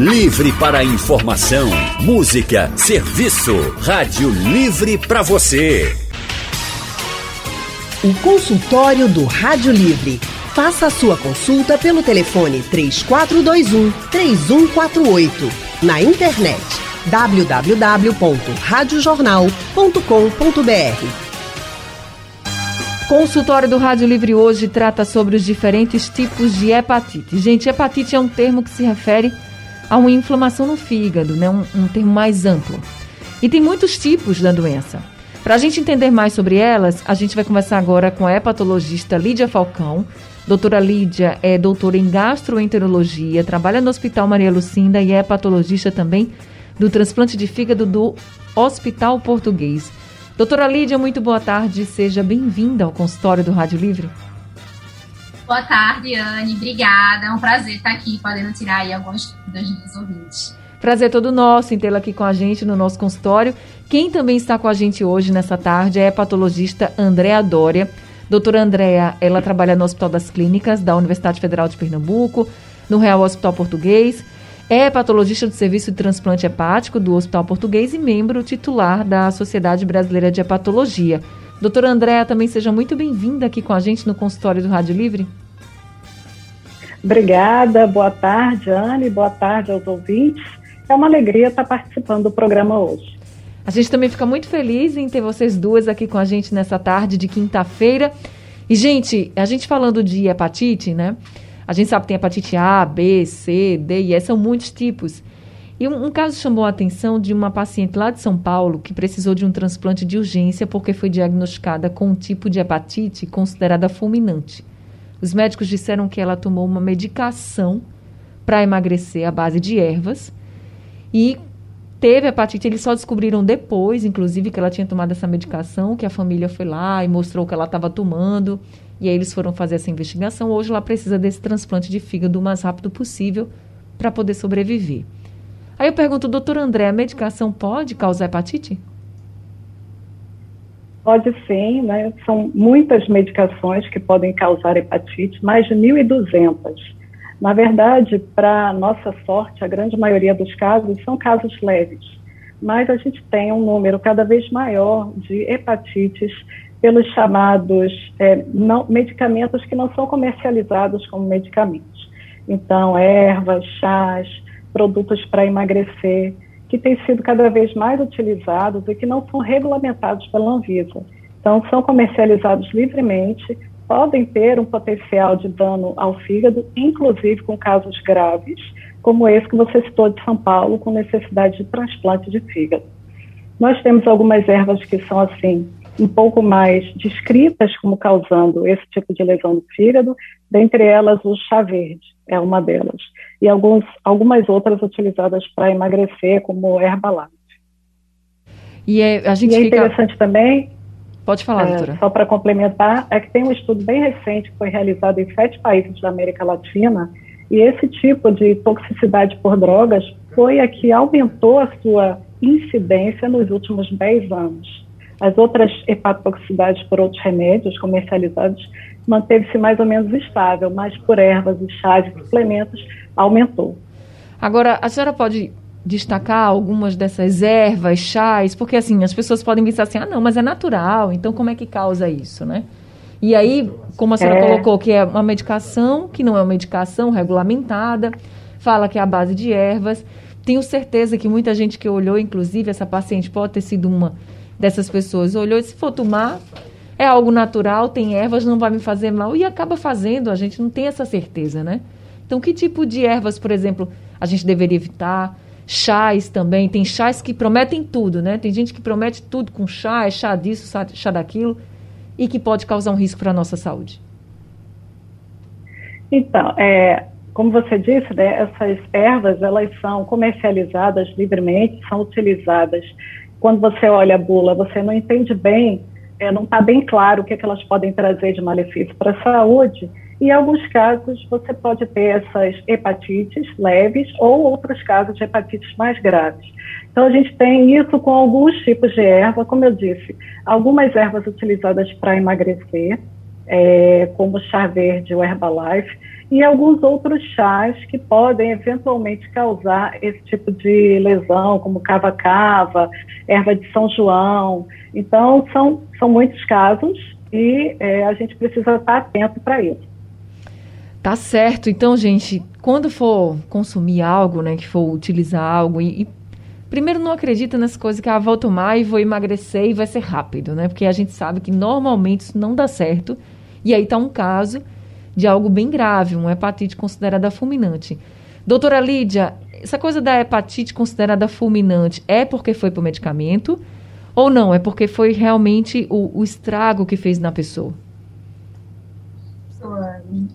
Livre para informação, música, serviço. Rádio Livre para você. O consultório do Rádio Livre. Faça a sua consulta pelo telefone 3421 3148. Na internet www.radiojornal.com.br. Consultório do Rádio Livre hoje trata sobre os diferentes tipos de hepatite. Gente, hepatite é um termo que se refere a uma inflamação no fígado, né? um, um termo mais amplo. E tem muitos tipos da doença. Para a gente entender mais sobre elas, a gente vai conversar agora com a hepatologista Lídia Falcão. Doutora Lídia é doutora em gastroenterologia, trabalha no Hospital Maria Lucinda e é hepatologista também do transplante de fígado do Hospital Português. Doutora Lídia, muito boa tarde, seja bem-vinda ao consultório do Rádio Livre. Boa tarde, Anne. Obrigada. É um prazer estar aqui, podendo tirar aí alguns dos meus ouvintes. Prazer todo nosso em tê-la aqui com a gente no nosso consultório. Quem também está com a gente hoje, nessa tarde, é a patologista Andréa Dória. Doutora Andréa, ela trabalha no Hospital das Clínicas da Universidade Federal de Pernambuco, no Real Hospital Português. É patologista do Serviço de Transplante Hepático do Hospital Português e membro titular da Sociedade Brasileira de Hepatologia. Doutora Andréa, também seja muito bem-vinda aqui com a gente no consultório do Rádio Livre. Obrigada, boa tarde, Anne, boa tarde aos ouvintes. É uma alegria estar participando do programa hoje. A gente também fica muito feliz em ter vocês duas aqui com a gente nessa tarde de quinta-feira. E, gente, a gente falando de hepatite, né? A gente sabe que tem hepatite A, B, C, D e E, são muitos tipos. E um, um, caso chamou a atenção de uma paciente lá de São Paulo que precisou de um transplante de urgência porque foi diagnosticada com um tipo de hepatite considerada fulminante. Os médicos disseram que ela tomou uma medicação para emagrecer à base de ervas e teve hepatite. Eles só descobriram depois, inclusive, que ela tinha tomado essa medicação, que a família foi lá e mostrou que ela estava tomando. E aí eles foram fazer essa investigação. Hoje ela precisa desse transplante de fígado o mais rápido possível para poder sobreviver. Aí eu pergunto, doutor André, a medicação pode causar hepatite? Pode sim, né? São muitas medicações que podem causar hepatite, mais de 1.200. Na verdade, para nossa sorte, a grande maioria dos casos são casos leves, mas a gente tem um número cada vez maior de hepatites pelos chamados é, não, medicamentos que não são comercializados como medicamentos. Então, ervas, chás, produtos para emagrecer, que têm sido cada vez mais utilizados e que não são regulamentados pela Anvisa. Então, são comercializados livremente, podem ter um potencial de dano ao fígado, inclusive com casos graves, como esse que você citou de São Paulo, com necessidade de transplante de fígado. Nós temos algumas ervas que são assim um pouco mais descritas como causando esse tipo de lesão no fígado, dentre elas o chá verde é uma delas, e alguns, algumas outras utilizadas para emagrecer, como Herbalife. E é, a gente e é fica... interessante também, Pode falar, é, doutora. Só para complementar, é que tem um estudo bem recente que foi realizado em sete países da América Latina, e esse tipo de toxicidade por drogas foi a que aumentou a sua incidência nos últimos 10 anos. As outras hepatotoxicidades por outros remédios comercializados manteve-se mais ou menos estável, mas por ervas e chás e suplementos aumentou. Agora, a senhora pode destacar algumas dessas ervas, chás, porque assim, as pessoas podem pensar assim, ah, não, mas é natural, então como é que causa isso, né? E aí, como a senhora é... colocou, que é uma medicação, que não é uma medicação regulamentada, fala que é a base de ervas. Tenho certeza que muita gente que olhou, inclusive essa paciente pode ter sido uma dessas pessoas olhou e se for tomar, é algo natural, tem ervas, não vai me fazer mal, e acaba fazendo, a gente não tem essa certeza, né? Então, que tipo de ervas, por exemplo, a gente deveria evitar? Chás também, tem chás que prometem tudo, né? Tem gente que promete tudo com chá, é chá disso, chá daquilo, e que pode causar um risco para a nossa saúde. Então, é, como você disse, né, essas ervas, elas são comercializadas livremente, são utilizadas quando você olha a bula, você não entende bem, é, não está bem claro o que, é que elas podem trazer de malefício para a saúde. E em alguns casos você pode ter essas hepatites leves ou outros casos de hepatites mais graves. Então a gente tem isso com alguns tipos de erva, como eu disse, algumas ervas utilizadas para emagrecer, é, como chá verde, o Herbalife, e alguns outros chás que podem eventualmente causar esse tipo de lesão, como cava-cava, erva de São João. Então, são, são muitos casos e é, a gente precisa estar atento para isso. Tá certo. Então, gente, quando for consumir algo, né, que for utilizar algo e, e primeiro não acredita nas coisas que ah, vou tomar e vou emagrecer e vai ser rápido, né? Porque a gente sabe que normalmente isso não dá certo. E aí tá um caso de algo bem grave, uma hepatite considerada fulminante. Doutora Lídia, essa coisa da hepatite considerada fulminante é porque foi por medicamento ou não? É porque foi realmente o, o estrago que fez na pessoa?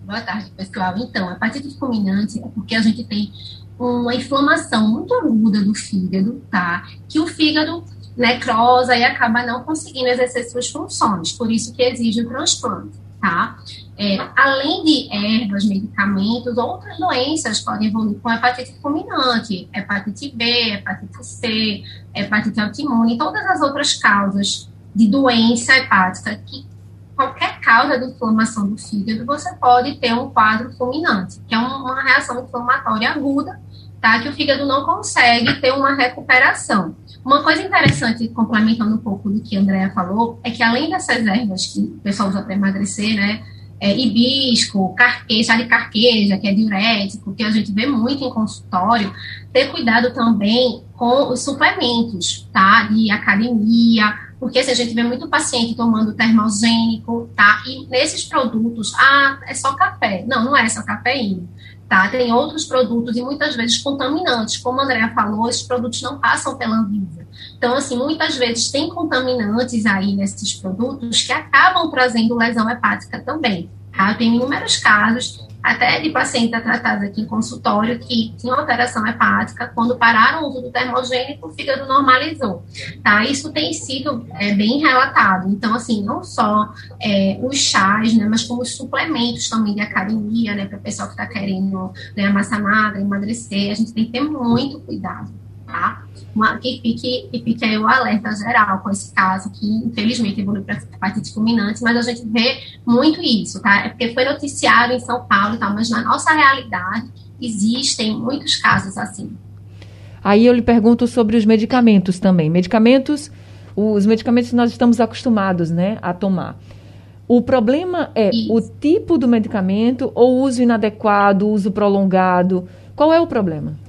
Boa tarde, pessoal. Então, a hepatite fulminante é porque a gente tem uma inflamação muito aguda do fígado, tá? Que o fígado necrosa e acaba não conseguindo exercer suas funções, por isso que exige o transplante, tá? É, além de ervas, medicamentos, outras doenças podem evoluir com hepatite fulminante, hepatite B, hepatite C, hepatite autoimune, todas as outras causas de doença hepática que qualquer causa de inflamação do fígado, você pode ter um quadro fulminante, que é uma reação inflamatória aguda tá? Que o fígado não consegue ter uma recuperação. Uma coisa interessante, complementando um pouco do que a Andrea falou, é que além dessas ervas que o pessoal usa para emagrecer, né? É, hibisco, carqueja, chá de carqueja, que é diurético, que a gente vê muito em consultório, ter cuidado também com os suplementos, tá? De academia, porque assim, a gente vê muito paciente tomando termogênico, tá? E nesses produtos, ah, é só café. Não, não é só cafeína tá? Tem outros produtos e muitas vezes contaminantes. Como a Andrea falou, esses produtos não passam pela Anvisa. Então, assim, muitas vezes tem contaminantes aí nesses produtos que acabam trazendo lesão hepática também. Tá? Eu tenho inúmeros casos até de pacientes tratados aqui em consultório que tinham alteração hepática, quando pararam o uso do termogênico, o fígado normalizou, tá? Isso tem sido é, bem relatado. Então, assim, não só é, os chás, né, mas como os suplementos também de academia, né, para o pessoal que está querendo ganhar massa magra, emagrecer, a gente tem que ter muito cuidado, tá? uma, que, fique, que fique aí o alerta geral com esse caso, que infelizmente evoluiu para hepatite fulminante, mas a gente vê muito isso, tá? É porque foi noticiado em São Paulo e tal, mas na nossa realidade existem muitos casos assim. Aí eu lhe pergunto sobre os medicamentos também. Medicamentos, os medicamentos nós estamos acostumados, né, a tomar. O problema é Isso. o tipo do medicamento ou uso inadequado, uso prolongado. Qual é o problema?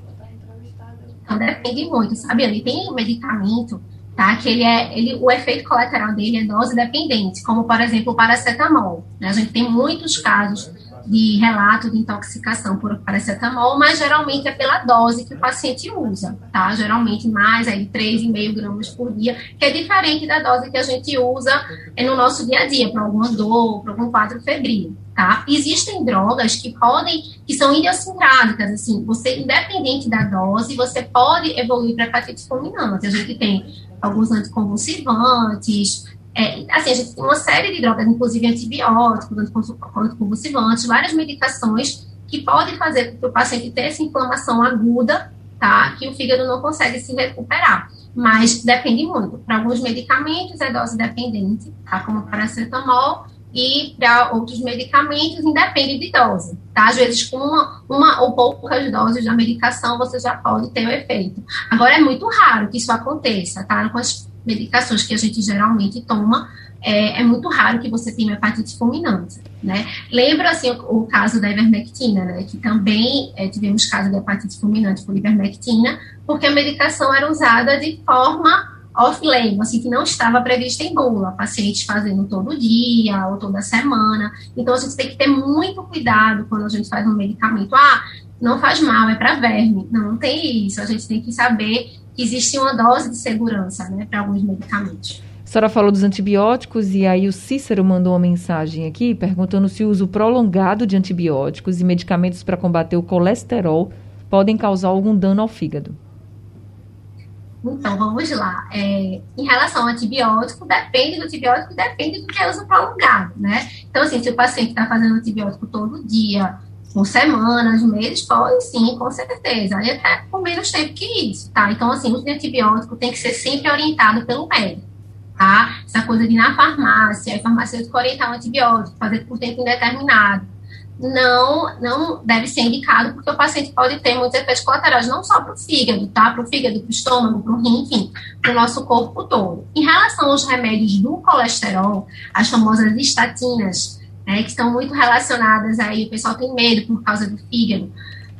Então depende muito, sabe? Ele tem medicamento, tá? Que ele é, ele, o efeito colateral dele é dose dependente, como por exemplo o paracetamol. Né? A gente tem muitos casos de relato de intoxicação por paracetamol, mas geralmente é pela dose que o paciente usa, tá? Geralmente mais aí 3,5 gramas por dia, que é diferente da dose que a gente usa no nosso dia a dia, para alguma dor, para algum quadro febril tá? Existem drogas que podem, que são idiosincráticas, assim, você, independente da dose, você pode evoluir para hepatite fulminante. A gente tem alguns anticonvulsivantes, é, assim, a gente tem uma série de drogas, inclusive antibióticos, anticonvulsivantes, várias medicações que podem fazer com que o paciente tenha essa inflamação aguda, tá? Que o fígado não consegue se recuperar. Mas depende muito. Para alguns medicamentos é dose dependente, tá? Como paracetamol, e para outros medicamentos, independe de dose, tá? Às vezes, com uma, uma ou poucas doses da medicação, você já pode ter o efeito. Agora, é muito raro que isso aconteça, tá? Com as medicações que a gente geralmente toma, é, é muito raro que você tenha hepatite fulminante, né? Lembra, assim, o, o caso da ivermectina, né? Que também é, tivemos caso de hepatite fulminante por ivermectina, porque a medicação era usada de forma off-label, assim, que não estava prevista em bula, pacientes fazendo todo dia ou toda semana. Então, a gente tem que ter muito cuidado quando a gente faz um medicamento. Ah, não faz mal, é para verme. Não, não tem isso. A gente tem que saber que existe uma dose de segurança, né, para alguns medicamentos. A senhora falou dos antibióticos e aí o Cícero mandou uma mensagem aqui perguntando se o uso prolongado de antibióticos e medicamentos para combater o colesterol podem causar algum dano ao fígado. Então, vamos lá. É, em relação ao antibiótico, depende do antibiótico, depende do que é uso prolongado, né? Então, assim, se o paciente está fazendo antibiótico todo dia, com semanas, meses, pode sim, com certeza. E até por menos tempo que isso, tá? Então, assim, o antibiótico tem que ser sempre orientado pelo médico, tá? Essa coisa de ir na farmácia, a farmacêutico orientar um antibiótico, fazer por tempo indeterminado não, não deve ser indicado, porque o paciente pode ter muitos efeitos colaterais, não só para o fígado, tá? Para o fígado, para o estômago, para o rim, enfim, para o nosso corpo todo. Em relação aos remédios do colesterol, as famosas estatinas, né, que estão muito relacionadas aí, o pessoal tem medo por causa do fígado.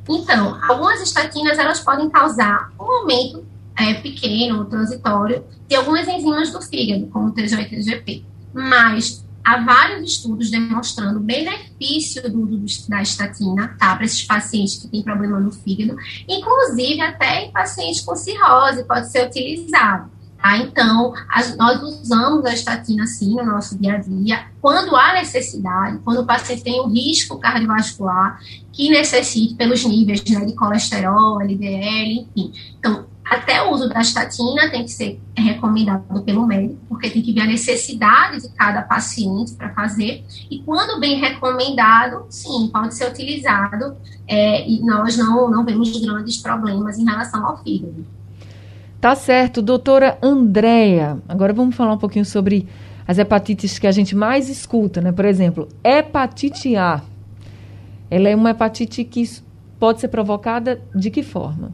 Então, algumas estatinas, elas podem causar um aumento é, pequeno, transitório, de algumas enzimas do fígado, como o TGO-TGP. Mas há vários estudos demonstrando o benefício do uso da estatina, tá, para esses pacientes que têm problema no fígado, inclusive até em pacientes com cirrose pode ser utilizado. Tá? Então, nós usamos a estatina sim no nosso dia a dia, quando há necessidade, quando o paciente tem um risco cardiovascular que necessite pelos níveis né, de colesterol, LDL, enfim. Então, até o uso da estatina tem que ser recomendado pelo médico, porque tem que ver a necessidade de cada paciente para fazer. E quando bem recomendado, sim, pode ser utilizado é, e nós não, não vemos grandes problemas em relação ao fígado. Tá certo, doutora Andréia. Agora vamos falar um pouquinho sobre as hepatites que a gente mais escuta, né? Por exemplo, hepatite A. Ela é uma hepatite que pode ser provocada de que forma?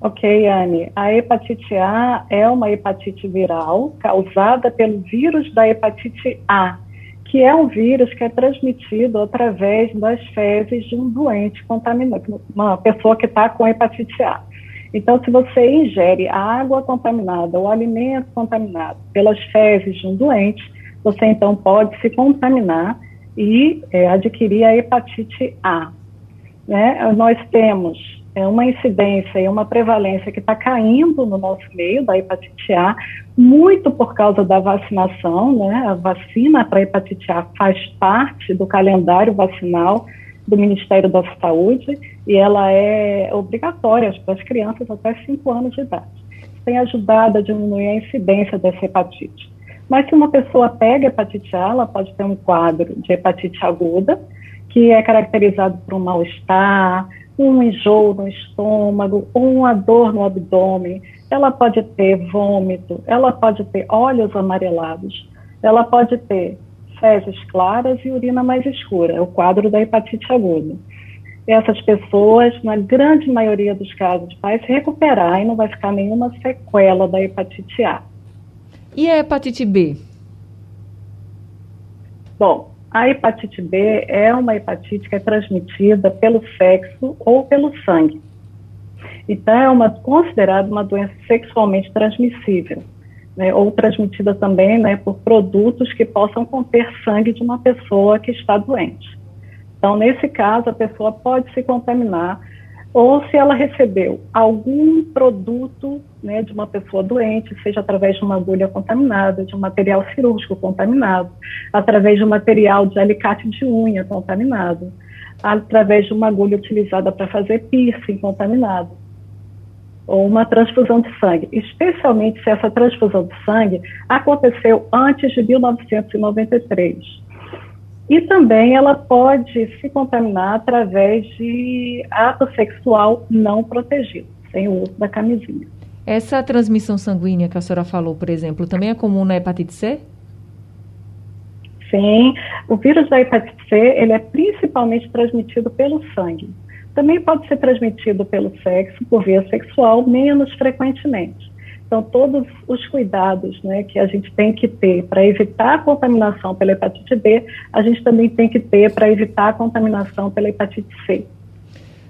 Ok, Anne. A hepatite A é uma hepatite viral causada pelo vírus da hepatite A, que é um vírus que é transmitido através das fezes de um doente contaminado, uma pessoa que está com hepatite A. Então, se você ingere água contaminada ou alimento contaminado pelas fezes de um doente, você então pode se contaminar e é, adquirir a hepatite A. Né? Nós temos é uma incidência e uma prevalência que está caindo no nosso meio da hepatite A, muito por causa da vacinação, né? A vacina para hepatite A faz parte do calendário vacinal do Ministério da Saúde e ela é obrigatória para as crianças até 5 anos de idade. Tem ajudado a diminuir a incidência dessa hepatite. Mas se uma pessoa pega hepatite A, ela pode ter um quadro de hepatite aguda, que é caracterizado por um mal-estar, um enjoo no estômago, uma dor no abdômen, ela pode ter vômito, ela pode ter olhos amarelados, ela pode ter fezes claras e urina mais escura, é o quadro da hepatite aguda. Essas pessoas, na grande maioria dos casos, vai se recuperar e não vai ficar nenhuma sequela da hepatite A. E a hepatite B? Bom, a hepatite B é uma hepatite que é transmitida pelo sexo ou pelo sangue. Então, é uma, considerada uma doença sexualmente transmissível, né, ou transmitida também né, por produtos que possam conter sangue de uma pessoa que está doente. Então, nesse caso, a pessoa pode se contaminar ou se ela recebeu algum produto né, de uma pessoa doente, seja através de uma agulha contaminada, de um material cirúrgico contaminado, através de um material de alicate de unha contaminado, através de uma agulha utilizada para fazer piercing contaminado, ou uma transfusão de sangue, especialmente se essa transfusão de sangue aconteceu antes de 1993 e também ela pode se contaminar através de ato sexual não protegido, sem o uso da camisinha. Essa transmissão sanguínea que a senhora falou, por exemplo, também é comum na hepatite C? Sim, o vírus da hepatite C ele é principalmente transmitido pelo sangue. Também pode ser transmitido pelo sexo, por via sexual, menos frequentemente. Então, todos os cuidados né, que a gente tem que ter para evitar a contaminação pela hepatite B, a gente também tem que ter para evitar a contaminação pela hepatite C.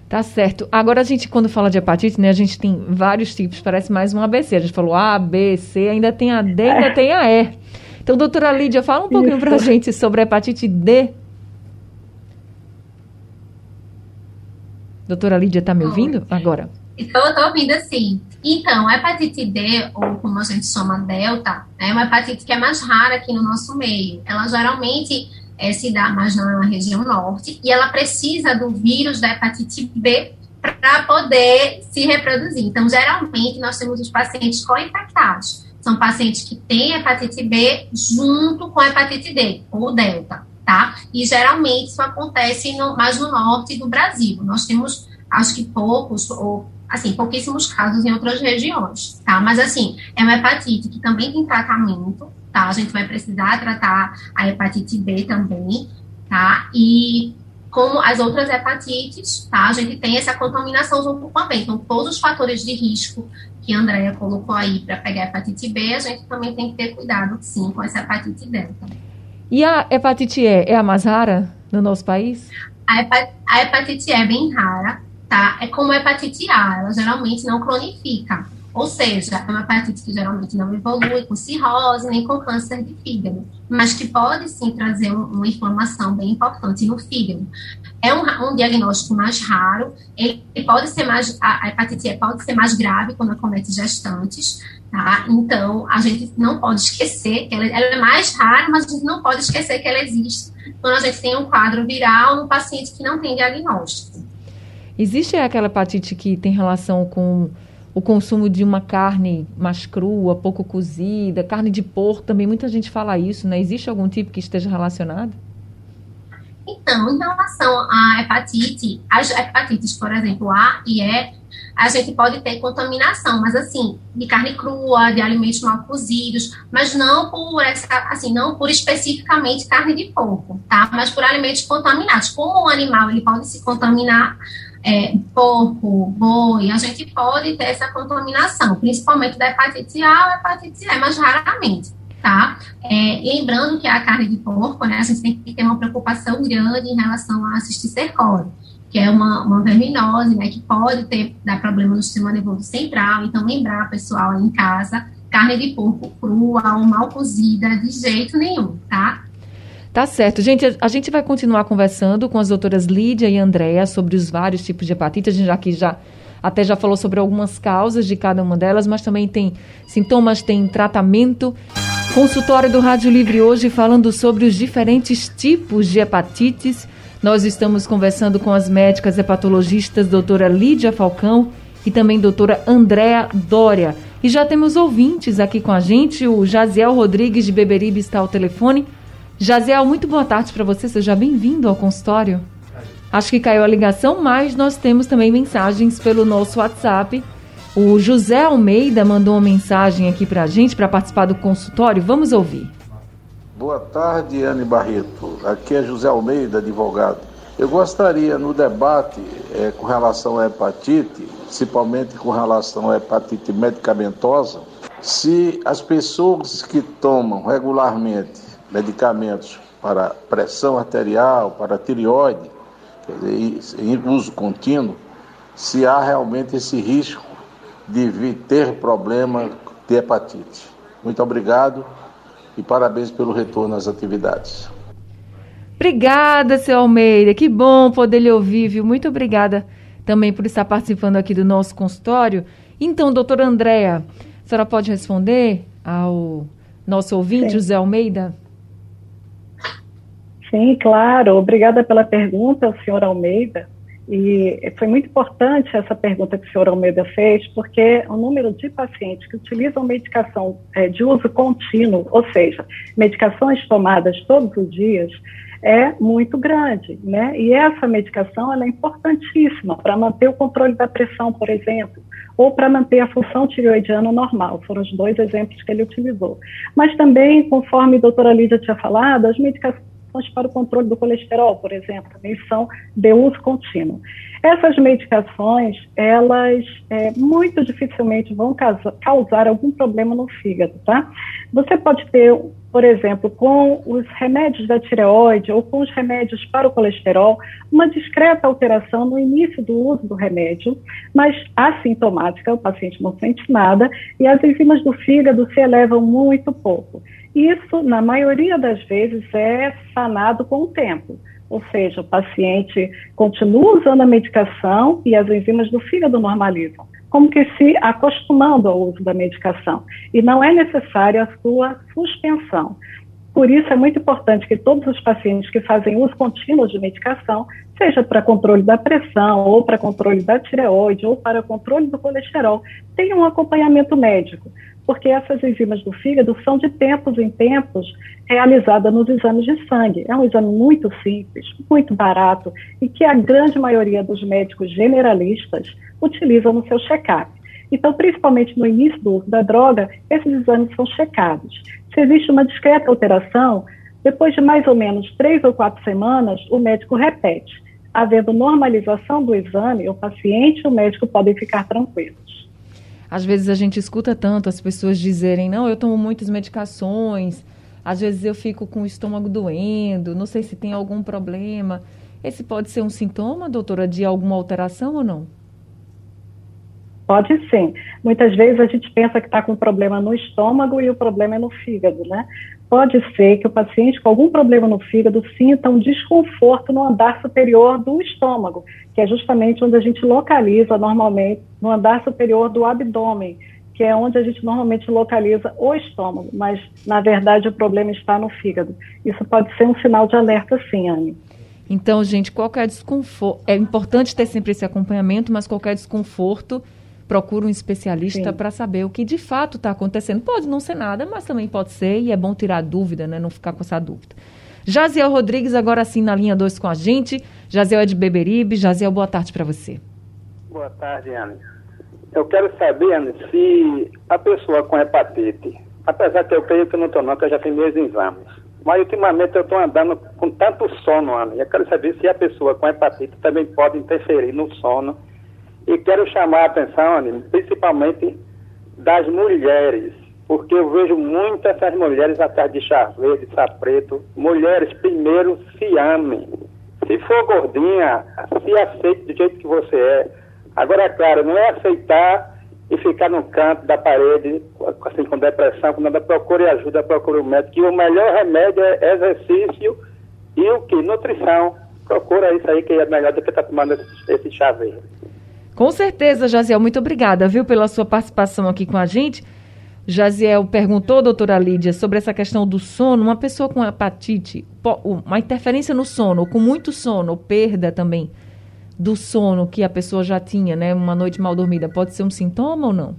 Tá certo. Agora a gente, quando fala de hepatite, né, a gente tem vários tipos, parece mais um ABC. A gente falou A, B, C, ainda tem a D, ainda é. tem a E. Então, doutora Lídia, fala um pouquinho para a gente sobre a hepatite D. Doutora Lídia, está me ouvindo? Agora. Então, eu estou ouvindo assim. Então, a hepatite D, ou como a gente chama delta, é uma hepatite que é mais rara aqui no nosso meio. Ela geralmente é, se dá mais na região norte e ela precisa do vírus da hepatite B para poder se reproduzir. Então, geralmente, nós temos os pacientes co-infectados. São pacientes que têm hepatite B junto com a hepatite D, ou delta, tá? E geralmente isso acontece no, mais no norte do Brasil. Nós temos, acho que poucos, ou assim, pouquíssimos casos em outras regiões, tá? Mas, assim, é uma hepatite que também tem tratamento, tá? A gente vai precisar tratar a hepatite B também. tá? E como as outras hepatites, tá? A gente tem essa contaminação junto com a B. Então, todos os fatores de risco que a Andrea colocou aí para pegar a hepatite B, a gente também tem que ter cuidado, sim, com essa hepatite delta. E a hepatite E é a mais rara no nosso país? A, hepatite, a hepatite E é bem rara, tá? É como a hepatite A, ela geralmente não cronifica. Ou seja, é uma hepatite que geralmente não evolui com cirrose nem com câncer de fígado, mas que pode sim trazer uma inflamação bem importante no fígado. É um, um diagnóstico mais raro, ele pode ser mais, a hepatite E pode ser mais grave quando acomete gestantes, tá? Então, a gente não pode esquecer que ela, ela é mais rara, mas a gente não pode esquecer que ela existe quando a gente tem um quadro viral no paciente que não tem diagnóstico. Existe aquela hepatite que tem relação com o consumo de uma carne mais crua, pouco cozida, carne de porco, também muita gente fala isso, né? Existe algum tipo que esteja relacionado? Então, em relação à hepatite, as hepatites, por exemplo, A e E, a gente pode ter contaminação, mas assim, de carne crua, de alimentos mal cozidos, mas não por essa, assim, não por especificamente carne de porco, tá? Mas por alimentos contaminados. Como o animal ele pode se contaminar, é, porco, boi, a gente pode ter essa contaminação, principalmente da hepatite A ou hepatite E, mas raramente, tá? É, lembrando que a carne de porco, né, a gente tem que ter uma preocupação grande em relação à cisticercose, que é uma, uma verminose, né, que pode ter, dar problema no sistema nervoso central, então lembrar, pessoal, aí em casa, carne de porco crua ou mal cozida, de jeito nenhum, tá? Tá certo. Gente, a gente vai continuar conversando com as doutoras Lídia e Andréa sobre os vários tipos de hepatite. A gente aqui já até já falou sobre algumas causas de cada uma delas, mas também tem sintomas, tem tratamento. Consultório do Rádio Livre hoje falando sobre os diferentes tipos de hepatites. Nós estamos conversando com as médicas hepatologistas doutora Lídia Falcão e também doutora Andréa Dória. E já temos ouvintes aqui com a gente, o Jaziel Rodrigues de Beberibe está ao telefone. Jaziel, muito boa tarde para você. Seja bem-vindo ao consultório. Acho que caiu a ligação, mas nós temos também mensagens pelo nosso WhatsApp. O José Almeida mandou uma mensagem aqui para a gente para participar do consultório. Vamos ouvir. Boa tarde, Anne Barreto. Aqui é José Almeida, advogado. Eu gostaria, no debate é, com relação à hepatite, principalmente com relação à hepatite medicamentosa, se as pessoas que tomam regularmente medicamentos para pressão arterial, para tireoide, dizer, em uso contínuo, se há realmente esse risco de vir ter problema de hepatite. Muito obrigado e parabéns pelo retorno às atividades. Obrigada, seu Almeida. Que bom poder lhe ouvir, viu? Muito obrigada também por estar participando aqui do nosso consultório. Então, doutora Andréa, a senhora pode responder ao nosso ouvinte, Sim. José Almeida? Sim, claro. Obrigada pela pergunta, senhor Almeida. E foi muito importante essa pergunta que o senhor Almeida fez, porque o número de pacientes que utilizam medicação é, de uso contínuo, ou seja, medicações tomadas todos os dias, é muito grande, né? E essa medicação é importantíssima para manter o controle da pressão, por exemplo, ou para manter a função tireoidiana normal. Foram os dois exemplos que ele utilizou. Mas também, conforme a doutora Lídia tinha falado, as medicações medicações para o controle do colesterol, por exemplo, também são de uso contínuo. Essas medicações, elas é, muito dificilmente vão causar, causar algum problema no fígado, tá? Você pode ter, por exemplo, com os remédios da tireoide ou com os remédios para o colesterol, uma discreta alteração no início do uso do remédio, mas assintomática, o paciente não sente nada, e as enzimas do fígado se elevam muito pouco. Isso, na maioria das vezes, é sanado com o tempo. Ou seja, o paciente continua usando a medicação e as enzimas do fígado normalizam, como que se acostumando ao uso da medicação. E não é necessária a sua suspensão. Por isso, é muito importante que todos os pacientes que fazem uso contínuo de medicação, seja para controle da pressão, ou para controle da tireoide, ou para controle do colesterol, tenham um acompanhamento médico porque essas enzimas do fígado são de tempos em tempos realizadas nos exames de sangue. É um exame muito simples, muito barato e que a grande maioria dos médicos generalistas utilizam no seu check-up. Então, principalmente no início do uso da droga, esses exames são checados. Se existe uma discreta alteração, Depois de mais ou menos três ou quatro semanas, o médico repete. Havendo normalização do exame, o paciente e o médico podem ficar tranquilos. Às vezes a gente escuta tanto as pessoas dizerem: não, eu tomo muitas medicações, às vezes eu fico com o estômago doendo, não sei se tem algum problema. Esse pode ser um sintoma, doutora, de alguma alteração ou não? Pode sim. Muitas vezes a gente pensa que está com problema no estômago e o problema é no fígado, né? Pode ser que o paciente com algum problema no fígado sinta um desconforto no andar superior do estômago, que é justamente onde a gente localiza normalmente, no andar superior do abdômen, que é onde a gente normalmente localiza o estômago, mas na verdade o problema está no fígado. Isso pode ser um sinal de alerta, sim, Anne. Então, gente, qualquer desconforto. É importante ter sempre esse acompanhamento, mas qualquer desconforto, procura um especialista para saber o que de fato está acontecendo. Pode não ser nada, mas também pode ser, e é bom tirar dúvida, né? Não ficar com essa dúvida. Jaziel Rodrigues, agora sim na linha 2 com a gente. Jaziel é de Beberibe. Jaziel, boa tarde para você. Boa tarde, Ana. Eu quero saber, Ana, se a pessoa com hepatite, apesar que eu creio que não estou não, que eu já fiz meus exames, mas ultimamente eu estou andando com tanto sono, Ana, e eu quero saber se a pessoa com hepatite também pode interferir no sono. E quero chamar a atenção, principalmente das mulheres, porque eu vejo muitas essas mulheres atrás de chá verde, chá preto. Mulheres, primeiro, se amem. Se for gordinha, se aceite do jeito que você é. Agora, é claro, não é aceitar e ficar no canto da parede, assim, com depressão, com nada, procure ajuda, procure um médico. E o melhor remédio é exercício e o que? Nutrição. Procura isso aí que é melhor do que estar tá tomando esse, esse chá verde. Com certeza, Jaziel, muito obrigada, viu, pela sua participação aqui com a gente. Jaziel perguntou, doutora Lídia, sobre essa questão do sono. Uma pessoa com hepatite, uma interferência no sono, com muito sono, perda também do sono que a pessoa já tinha, né? Uma noite mal dormida, pode ser um sintoma ou não?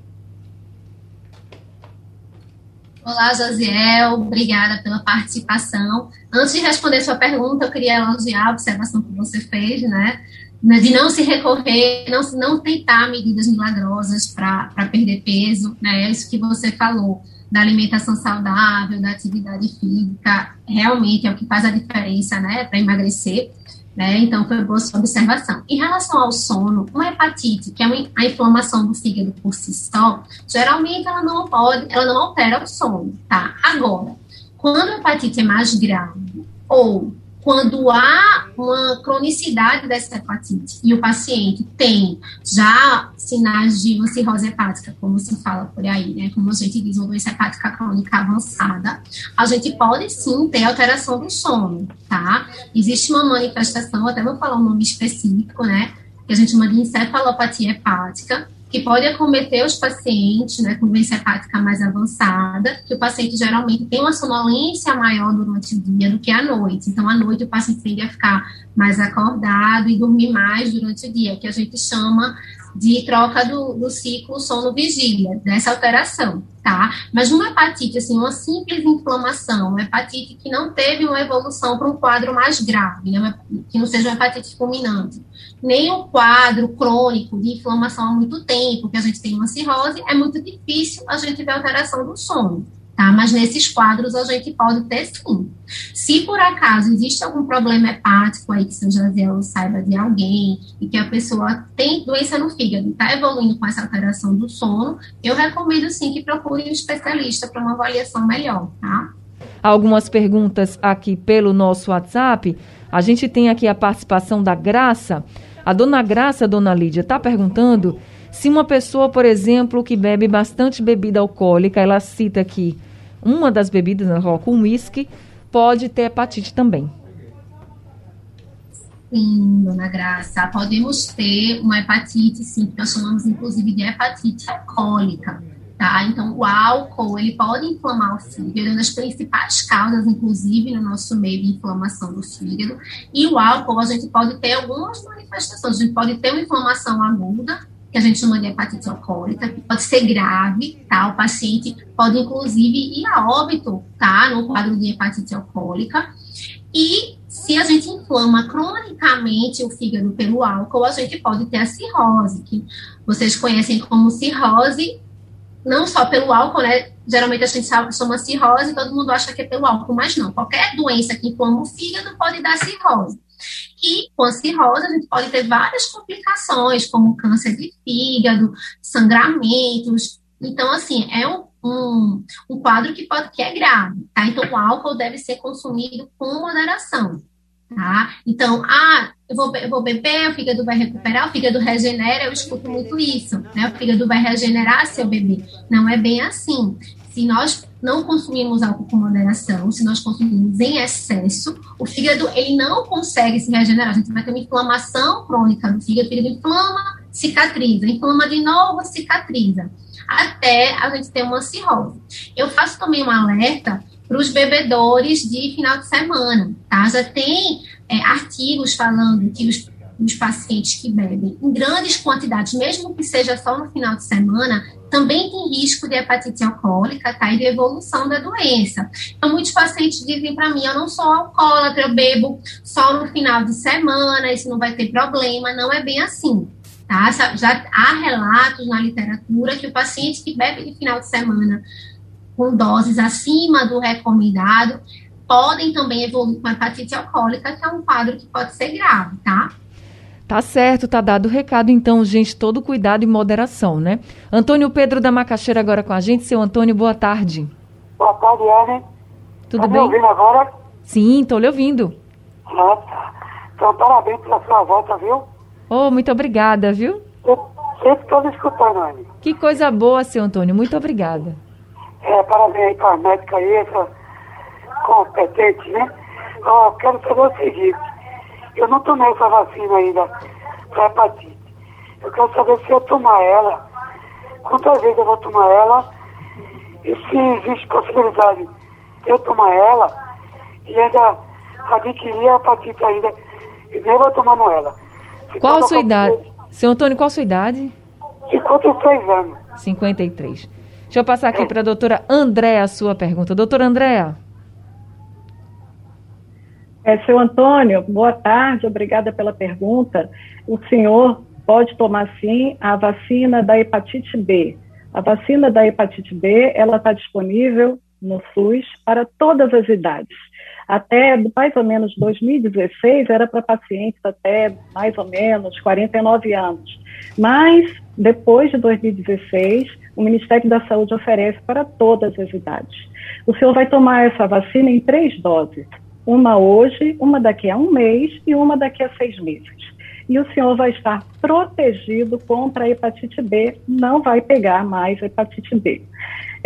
Olá, Josiel, obrigada pela participação. Antes de responder sua pergunta, eu queria elogiar a observação que você fez, né? De não se recorrer, não, não tentar medidas milagrosas para perder peso, né? É isso que você falou, da alimentação saudável, da atividade física, realmente é o que faz a diferença, né, para emagrecer. Né? Então, foi boa sua observação. Em relação ao sono, uma hepatite, que é uma, a inflamação do fígado por si só, geralmente ela não pode, ela não altera o sono, tá? Agora, quando a hepatite é mais grave ou quando há uma cronicidade dessa hepatite e o paciente tem já sinais de uma cirrose hepática, como se fala por aí, né? Como a gente diz, uma doença hepática crônica avançada, a gente pode sim ter alteração do sono, tá? Existe uma manifestação, até vou falar um nome específico, né? Que a gente chama de encefalopatia hepática, que pode acometer os pacientes né, com doença hepática mais avançada, que o paciente geralmente tem uma sonolência maior durante o dia do que à noite. Então, à noite, o paciente tende a ficar mais acordado e dormir mais durante o dia, que a gente chama de troca do, do ciclo sono-vigília, dessa alteração, tá? Mas uma hepatite, assim, uma simples inflamação, uma hepatite que não teve uma evolução para um quadro mais grave, né? que não seja uma hepatite fulminante, nem um quadro crônico de inflamação há muito tempo, que a gente tem uma cirrose, é muito difícil a gente ver alteração do sono tá? Mas nesses quadros a gente pode ter sim. Se por acaso existe algum problema hepático aí que seu Jaziel saiba de alguém e que a pessoa tem doença no fígado está evoluindo com essa alteração do sono, eu recomendo sim que procure um especialista para uma avaliação melhor, tá? Algumas perguntas aqui pelo nosso WhatsApp. A gente tem aqui a participação da Graça. A dona Graça, a dona Lídia, está perguntando se uma pessoa, por exemplo, que bebe bastante bebida alcoólica, ela cita aqui uma das bebidas, né, coloca um uísque, pode ter hepatite também. Sim, dona Graça, podemos ter uma hepatite, sim, que nós chamamos inclusive de hepatite alcoólica, tá? Então, o álcool, ele pode inflamar o fígado, é uma das principais causas, inclusive, no nosso meio de inflamação do fígado, e o álcool, a gente pode ter algumas manifestações, a gente pode ter uma inflamação aguda, que a gente chama de hepatite alcoólica, que pode ser grave, tá? O paciente pode, inclusive, ir a óbito, tá? No quadro de hepatite alcoólica. E se a gente inflama cronicamente o fígado pelo álcool, a gente pode ter a cirrose, que vocês conhecem como cirrose, não só pelo álcool, né? geralmente a gente chama cirrose todo mundo acha que é pelo álcool, mas não. Qualquer doença que inflama o fígado pode dar cirrose. E com a cirrose a gente pode ter várias complicações, como câncer de fígado, sangramentos. Então, assim, é um, um, um quadro que pode que é grave, tá? Então, o álcool deve ser consumido com moderação. Tá? Então, ah, eu vou, eu vou beber, o fígado vai recuperar, o fígado regenera, eu escuto muito isso, né? O fígado vai regenerar se eu beber. Não é bem assim. Se nós não consumimos álcool com moderação, se nós consumimos em excesso, o fígado ele não consegue se regenerar. A gente vai ter uma inflamação crônica no fígado, o fígado inflama, cicatriza, inflama de novo, cicatriza, até a gente ter uma cirrose. Eu faço também um alerta para os bebedores de final de semana, tá? Já tem é, artigos falando que os, os pacientes que bebem em grandes quantidades, mesmo que seja só no final de semana, também tem risco de hepatite alcoólica, tá? E de evolução da doença. Então, muitos pacientes dizem para mim, eu não sou alcoólatra, eu bebo só no final de semana, isso não vai ter problema. Não é bem assim, tá? Já há relatos na literatura que o paciente que bebe de final de semana com doses acima do recomendado, podem também evoluir com hepatite alcoólica, que é um quadro que pode ser grave, tá? Tá certo, tá dado o recado, então, gente, todo cuidado e moderação, né? Antônio Pedro da Macaxeira agora com a gente. Seu Antônio, boa tarde. Boa tarde, Ellen. Tudo tá bem? me ouvindo agora? Sim, tô lhe ouvindo. Nossa, então parabéns pela sua volta, viu? Oh, muito obrigada, viu? Eu sempre estou escutando, Ellen. Que coisa boa, seu Antônio, muito obrigada. É, parabéns aí para a médica aí, essa competente, né? Ó, quero saber o seguinte, eu não tomei essa vacina ainda para hepatite. Eu quero saber se eu tomar ela, quantas vezes eu vou tomar ela, e se existe possibilidade de eu tomar ela e ainda adquirir a hepatite ainda, e nem vou tomando ela. Se Qual a toda sua idade? Seu Antônio, qual a sua idade? 56 anos. 53. Deixa eu passar aqui para a doutora Andréa a sua pergunta. Doutora Andréa. É, seu Antônio, boa tarde, obrigada pela pergunta. O senhor pode tomar sim a vacina da hepatite B. A vacina da hepatite B, ela está disponível no SUS para todas as idades. Até mais ou menos 2016 era para pacientes até mais ou menos 49 anos. Mas depois de 2016, o Ministério da Saúde oferece para todas as idades. O senhor vai tomar essa vacina em três doses uma hoje, uma daqui a um mês e uma daqui a seis meses. E o senhor vai estar protegido contra a hepatite B, não vai pegar mais a hepatite B.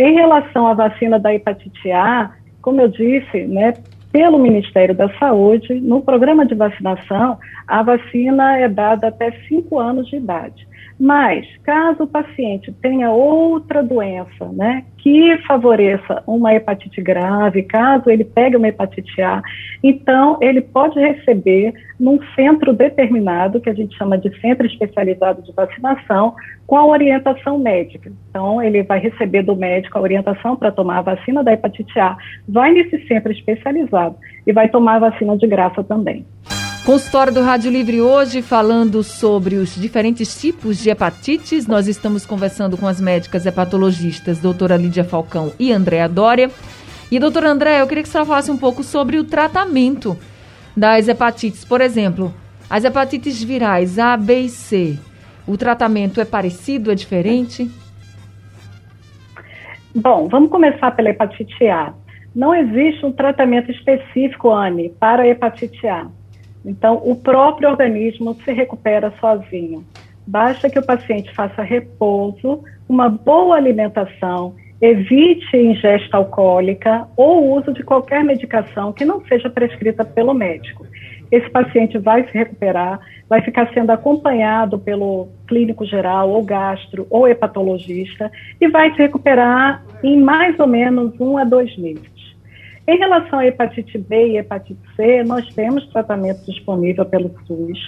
Em relação à vacina da hepatite A, como eu disse, né, pelo Ministério da Saúde, no programa de vacinação, a vacina é dada até 5 anos de idade. Mas, caso o paciente tenha outra doença, né, que favoreça uma hepatite grave, caso ele pegue uma hepatite A, então ele pode receber num centro determinado, que a gente chama de centro especializado de vacinação, com a orientação médica. Então, ele vai receber do médico a orientação para tomar a vacina da hepatite A, vai nesse centro especializado e vai tomar a vacina de graça também. Consultório do Rádio Livre hoje falando sobre os diferentes tipos de hepatites. Nós estamos conversando com as médicas hepatologistas doutora Lídia Falcão e Andréa Dória. E doutora André, eu queria que você falasse um pouco sobre o tratamento das hepatites. Por exemplo, as hepatites virais A, B e C. O tratamento é parecido, é diferente? Bom, vamos começar pela hepatite A. Não existe um tratamento específico, Anne, para a hepatite A. Então, o próprio organismo se recupera sozinho. Basta que o paciente faça repouso, uma boa alimentação, evite ingesta alcoólica ou uso de qualquer medicação que não seja prescrita pelo médico. Esse paciente vai se recuperar, vai ficar sendo acompanhado pelo clínico geral, ou gastro, ou hepatologista, e vai se recuperar em mais ou menos um a dois meses. Em relação à hepatite B e hepatite C, nós temos tratamento disponível pelo SUS.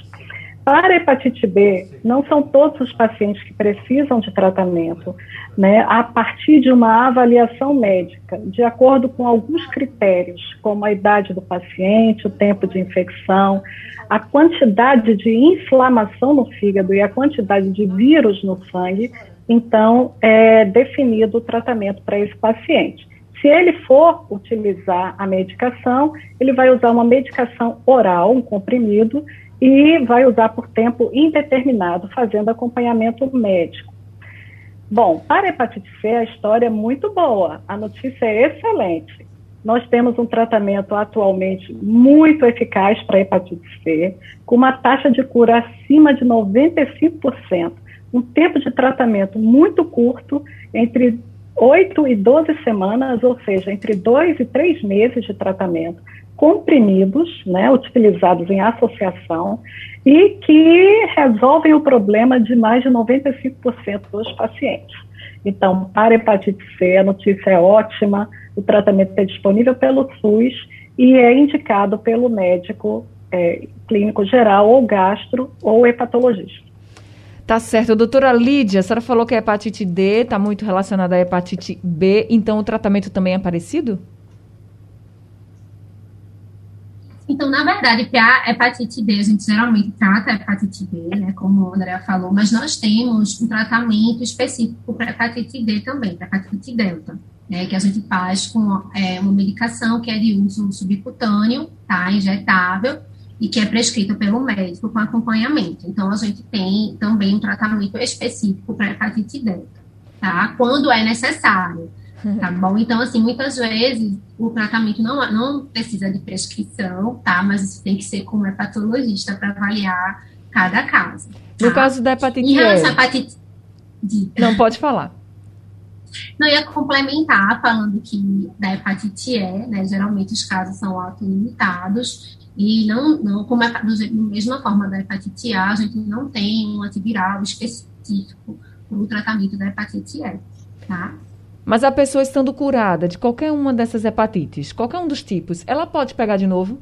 Para a hepatite B, não são todos os pacientes que precisam de tratamento, né, a partir de uma avaliação médica, de acordo com alguns critérios, como a idade do paciente, o tempo de infecção, a quantidade de inflamação no fígado e a quantidade de vírus no sangue, então é definido o tratamento para esse paciente. Se ele for utilizar a medicação, ele vai usar uma medicação oral, um comprimido, e vai usar por tempo indeterminado, fazendo acompanhamento médico. Bom, para a hepatite C, a história é muito boa, a notícia é excelente. Nós temos um tratamento atualmente muito eficaz para a hepatite C, com uma taxa de cura acima de 95%, um tempo de tratamento muito curto, entre 8 e 12 semanas, ou seja, entre 2 e 3 meses de tratamento, comprimidos, né, utilizados em associação, e que resolvem o problema de mais de 95% dos pacientes. Então, para hepatite C, a notícia é ótima, o tratamento é disponível pelo SUS e é indicado pelo médico é, clínico geral, ou gastro, ou hepatologista. Tá certo. Doutora Lídia, a senhora falou que a hepatite D está muito relacionada à hepatite B, então o tratamento também é parecido? Então, na verdade, para hepatite D, a gente geralmente trata a hepatite D, né, como o André falou, mas nós temos um tratamento específico para hepatite D também, para hepatite delta, né, que a gente faz com é, uma medicação que é de uso subcutâneo, tá, injetável, e que é prescrita pelo médico com acompanhamento. Então, a gente tem também um tratamento específico para hepatite delta, tá? Quando é necessário, tá bom? Então, assim, muitas vezes o tratamento não, não precisa de prescrição, tá? Mas isso tem que ser com um hepatologista para avaliar cada caso. Tá? No caso da hepatite Em relação à hepatite... Não pode falar. Não, ia complementar falando que da hepatite E, né, geralmente os casos são autolimitados, e não, não como é, da mesma forma da hepatite A, a gente não tem um antiviral específico para o tratamento da hepatite E, tá? Mas a pessoa estando curada de qualquer uma dessas hepatites, qualquer um dos tipos, ela pode pegar de novo?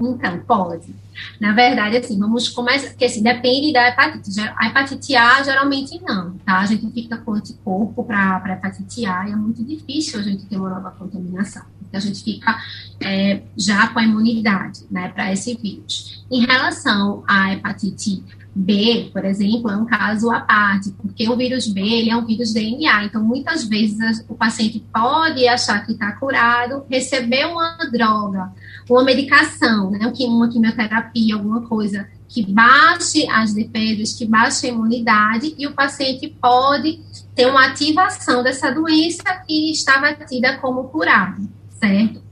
Então, pode. Na verdade, assim, vamos começar, porque assim, depende da hepatite. A hepatite A, geralmente não, tá? A gente fica com anticorpo para a hepatite A e é muito difícil a gente ter uma nova contaminação. Então, a gente fica é, já com a imunidade, né, para esse vírus. Em relação à hepatite B, por exemplo, é um caso à parte, porque o vírus B ele é um vírus DNA, então muitas vezes o paciente pode achar que está curado, receber uma droga, uma medicação, né, uma quimioterapia, alguma coisa que baixe as defesas, que baixe a imunidade, e o paciente pode ter uma ativação dessa doença que estava tida como curada, certo?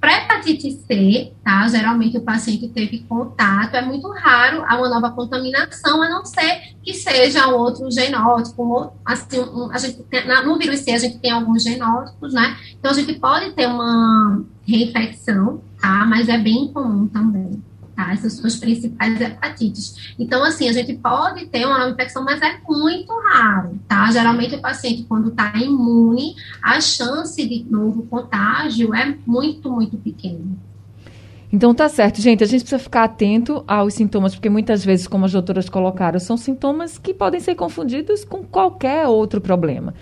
Para hepatite C, tá? Geralmente o paciente teve contato, é muito raro uma nova contaminação, a não ser que seja um outro genótipo, assim, um, a gente tem, no vírus C a gente tem alguns genótipos, né? Então a gente pode ter uma reinfecção, tá? Mas é bem comum também tá? Essas são as principais hepatites. Então, assim, a gente pode ter uma infecção, mas é muito raro, tá? Geralmente o paciente, quando está imune, a chance de novo contágio é muito, muito pequena. Então tá certo, gente. A gente precisa ficar atento aos sintomas, porque muitas vezes, como as doutoras colocaram, são sintomas que podem ser confundidos com qualquer outro problema.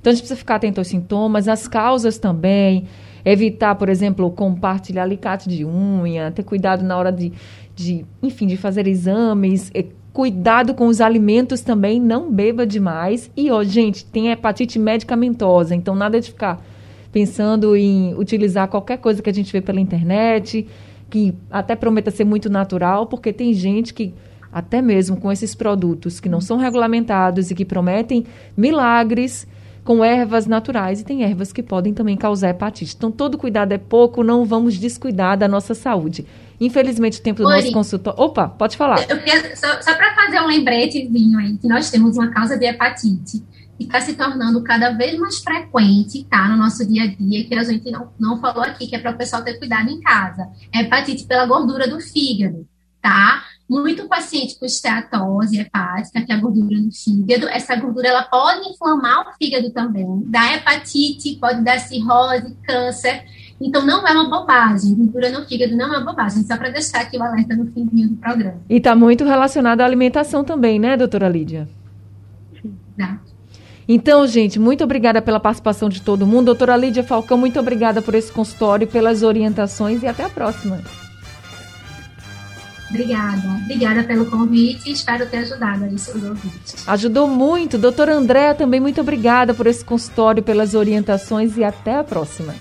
Então a gente precisa ficar atento aos sintomas, às causas também evitar, por exemplo, compartilhar alicate de unha, ter cuidado na hora de, de enfim, de fazer exames, cuidado com os alimentos também, não beba demais. E, ó, gente, tem hepatite medicamentosa, então nada de ficar pensando em utilizar qualquer coisa que a gente vê pela internet, que até prometa ser muito natural, porque tem gente que até mesmo com esses produtos que não são regulamentados e que prometem milagres, com ervas naturais e tem ervas que podem também causar hepatite. Então, todo cuidado é pouco, não vamos descuidar da nossa saúde. Infelizmente, o tempo do Oi. nosso consultório. Opa, pode falar. Eu queria, só, só para fazer um lembretezinho aí, que nós temos uma causa de hepatite que está se tornando cada vez mais frequente, tá? No nosso dia a dia, que a gente não, não falou aqui, que é para o pessoal ter cuidado em casa. É hepatite pela gordura do fígado, tá? Muito paciente com esteatose hepática, que é a gordura no fígado. Essa gordura ela pode inflamar o fígado também, dá hepatite, pode dar cirrose, câncer. Então, não é uma bobagem. Gordura no fígado não é uma bobagem, só para deixar aqui o alerta no fim do programa. E está muito relacionado à alimentação também, né, doutora Lídia? Exato. Então, gente, muito obrigada pela participação de todo mundo. Doutora Lídia Falcão, muito obrigada por esse consultório, pelas orientações e até a próxima. Obrigada. Obrigada pelo convite e espero ter ajudado aí seus ouvintes. Ajudou muito. Doutora Andréa, também muito obrigada por esse consultório, pelas orientações e até a próxima.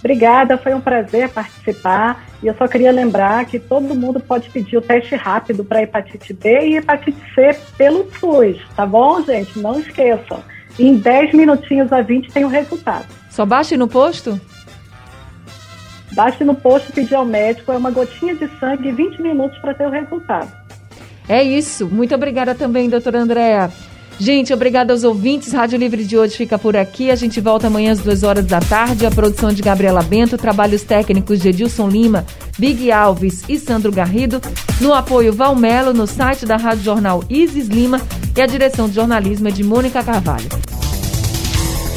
Obrigada, foi um prazer participar. E eu só queria lembrar que todo mundo pode pedir o teste rápido para hepatite B e hepatite C pelo SUS, tá bom, gente? Não esqueçam. Em 10 minutinhos a 20 tem o resultado. Só baixe no posto? Baixe no posto pedir ao médico, é uma gotinha de sangue e 20 minutos para ter o resultado. É isso. Muito obrigada também, doutora Andréa. Gente, obrigada aos ouvintes. Rádio Livre de hoje fica por aqui. A gente volta amanhã às duas horas da tarde. A produção de Gabriela Bento, trabalhos técnicos de Edilson Lima, Big Alves e Sandro Garrido. No apoio Valmelo, no site da Rádio Jornal Isis Lima e a direção de jornalismo é de Mônica Carvalho.